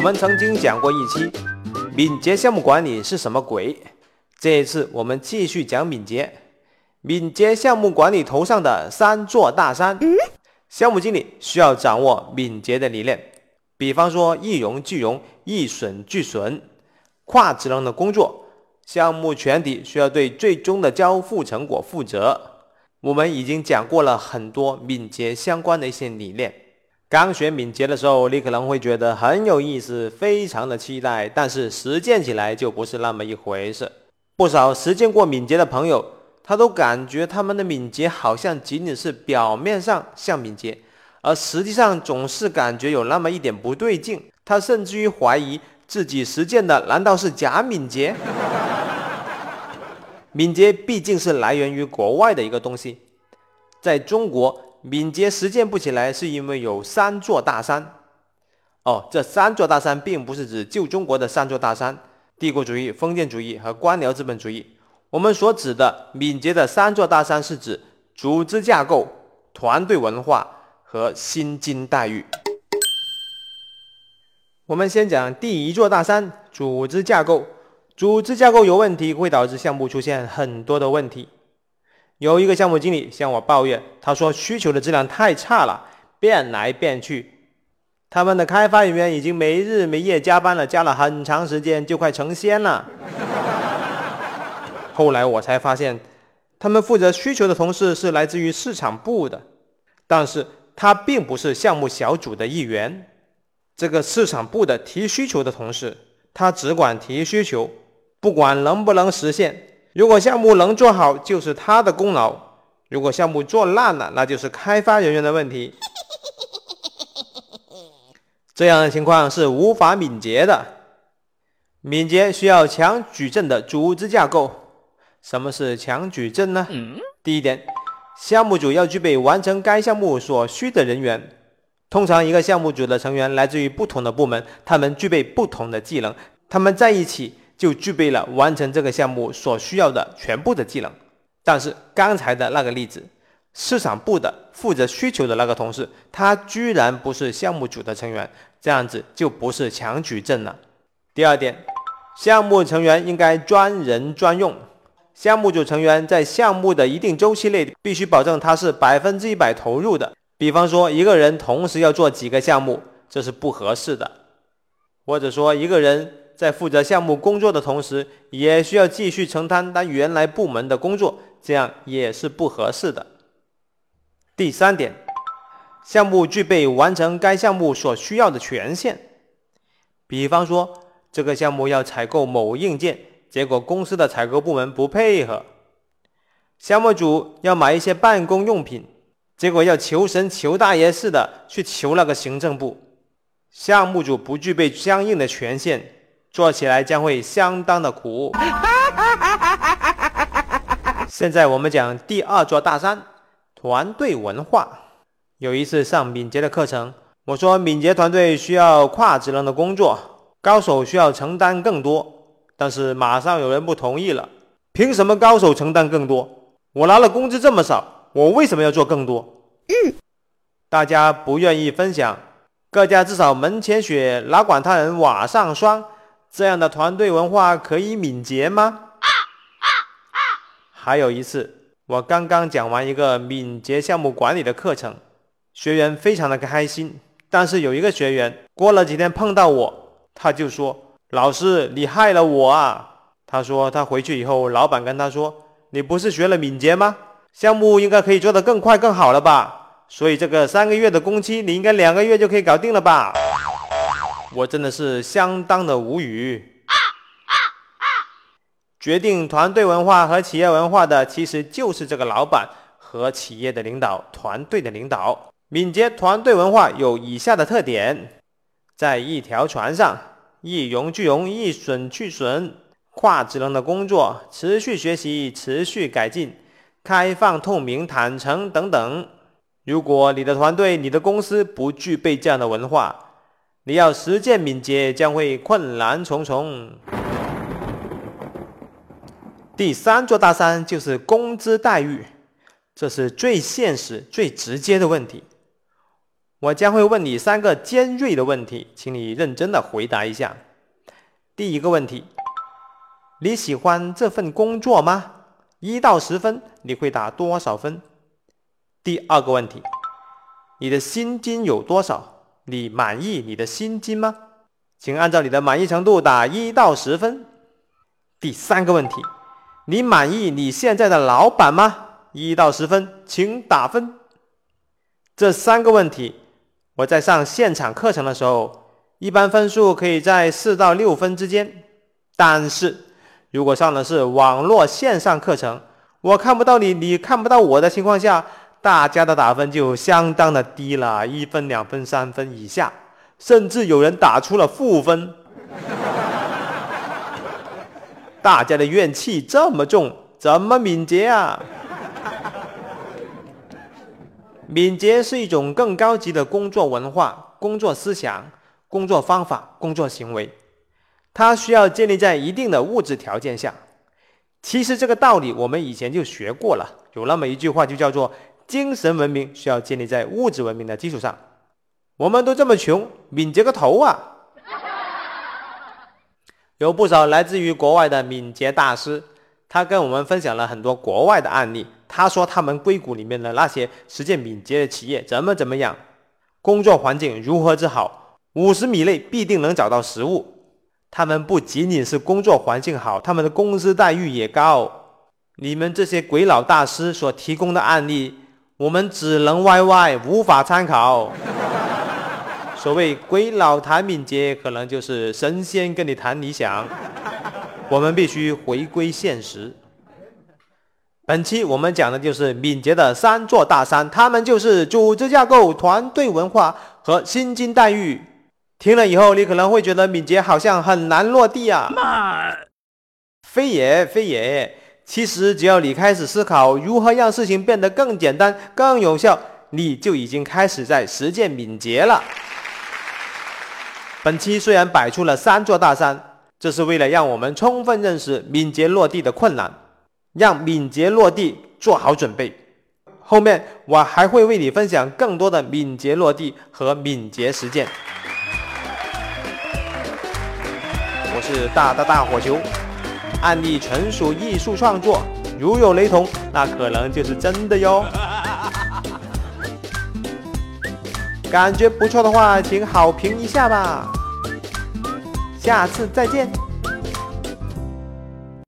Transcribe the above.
我们曾经讲过一期敏捷项目管理是什么鬼，这一次我们继续讲敏捷。敏捷项目管理头上的三座大山，项目经理需要掌握敏捷的理念，比方说一荣俱荣、一损俱损，跨职能的工作，项目全体需要对最终的交付成果负责。我们已经讲过了很多敏捷相关的一些理念。刚学敏捷的时候，你可能会觉得很有意思，非常的期待，但是实践起来就不是那么一回事。不少实践过敏捷的朋友。他都感觉他们的敏捷好像仅仅是表面上像敏捷，而实际上总是感觉有那么一点不对劲。他甚至于怀疑自己实践的难道是假敏捷？敏捷毕竟是来源于国外的一个东西，在中国敏捷实践不起来，是因为有三座大山。哦，这三座大山并不是指旧中国的三座大山：帝国主义、封建主义和官僚资本主义。我们所指的敏捷的三座大山，是指组织架构、团队文化和薪金待遇。我们先讲第一座大山：组织架构。组织架构有问题，会导致项目出现很多的问题。有一个项目经理向我抱怨，他说需求的质量太差了，变来变去。他们的开发人员已经没日没夜加班了，加了很长时间，就快成仙了。后来我才发现，他们负责需求的同事是来自于市场部的，但是他并不是项目小组的一员。这个市场部的提需求的同事，他只管提需求，不管能不能实现。如果项目能做好，就是他的功劳；如果项目做烂了，那就是开发人员的问题。这样的情况是无法敏捷的。敏捷需要强矩阵的组织架构。什么是强矩阵呢？第一点，项目组要具备完成该项目所需的人员。通常，一个项目组的成员来自于不同的部门，他们具备不同的技能，他们在一起就具备了完成这个项目所需要的全部的技能。但是，刚才的那个例子，市场部的负责需求的那个同事，他居然不是项目组的成员，这样子就不是强矩阵了。第二点，项目成员应该专人专用。项目组成员在项目的一定周期内，必须保证他是百分之一百投入的。比方说，一个人同时要做几个项目，这是不合适的；或者说，一个人在负责项目工作的同时，也需要继续承担他原来部门的工作，这样也是不合适的。第三点，项目具备完成该项目所需要的权限。比方说，这个项目要采购某硬件。结果公司的采购部门不配合，项目组要买一些办公用品，结果要求神求大爷似的去求那个行政部，项目组不具备相应的权限，做起来将会相当的苦。现在我们讲第二座大山——团队文化。有一次上敏捷的课程，我说敏捷团队需要跨职能的工作，高手需要承担更多。但是马上有人不同意了，凭什么高手承担更多？我拿了工资这么少，我为什么要做更多？嗯，大家不愿意分享，各家至少门前雪，哪管他人瓦上霜。这样的团队文化可以敏捷吗？还有一次，我刚刚讲完一个敏捷项目管理的课程，学员非常的开心。但是有一个学员过了几天碰到我，他就说。老师，你害了我啊！他说他回去以后，老板跟他说：“你不是学了敏捷吗？项目应该可以做得更快更好了吧？所以这个三个月的工期，你应该两个月就可以搞定了吧？”我真的是相当的无语。决定团队文化和企业文化的，其实就是这个老板和企业的领导、团队的领导。敏捷团队文化有以下的特点：在一条船上。一荣俱荣，一损俱损，跨职能的工作，持续学习，持续改进，开放、透明、坦诚等等。如果你的团队、你的公司不具备这样的文化，你要实践敏捷将会困难重重。第三座大山就是工资待遇，这是最现实、最直接的问题。我将会问你三个尖锐的问题，请你认真的回答一下。第一个问题，你喜欢这份工作吗？一到十分，你会打多少分？第二个问题，你的薪金有多少？你满意你的薪金吗？请按照你的满意程度打一到十分。第三个问题，你满意你现在的老板吗？一到十分，请打分。这三个问题，我在上现场课程的时候，一般分数可以在四到六分之间。但是，如果上的是网络线上课程，我看不到你，你看不到我的情况下，大家的打分就相当的低了，一分、两分、三分以下，甚至有人打出了负分。大家的怨气这么重，怎么敏捷啊？敏捷是一种更高级的工作文化、工作思想、工作方法、工作行为，它需要建立在一定的物质条件下。其实这个道理我们以前就学过了，有那么一句话就叫做“精神文明需要建立在物质文明的基础上”。我们都这么穷，敏捷个头啊！有不少来自于国外的敏捷大师，他跟我们分享了很多国外的案例。他说他们硅谷里面的那些实践敏捷的企业怎么怎么样，工作环境如何之好，五十米内必定能找到食物。他们不仅仅是工作环境好，他们的工资待遇也高。你们这些鬼佬大师所提供的案例，我们只能 YY，无法参考。所谓鬼佬谈敏捷，可能就是神仙跟你谈理想。我们必须回归现实。本期我们讲的就是敏捷的三座大山，他们就是组织架构、团队文化和薪金待遇。听了以后，你可能会觉得敏捷好像很难落地啊。非也非也，其实只要你开始思考如何让事情变得更简单、更有效，你就已经开始在实践敏捷了。本期虽然摆出了三座大山，这是为了让我们充分认识敏捷落地的困难，让敏捷落地做好准备。后面我还会为你分享更多的敏捷落地和敏捷实践。我是大大大火球，案例纯属艺术创作，如有雷同，那可能就是真的哟。感觉不错的话，请好评一下吧。下次再见。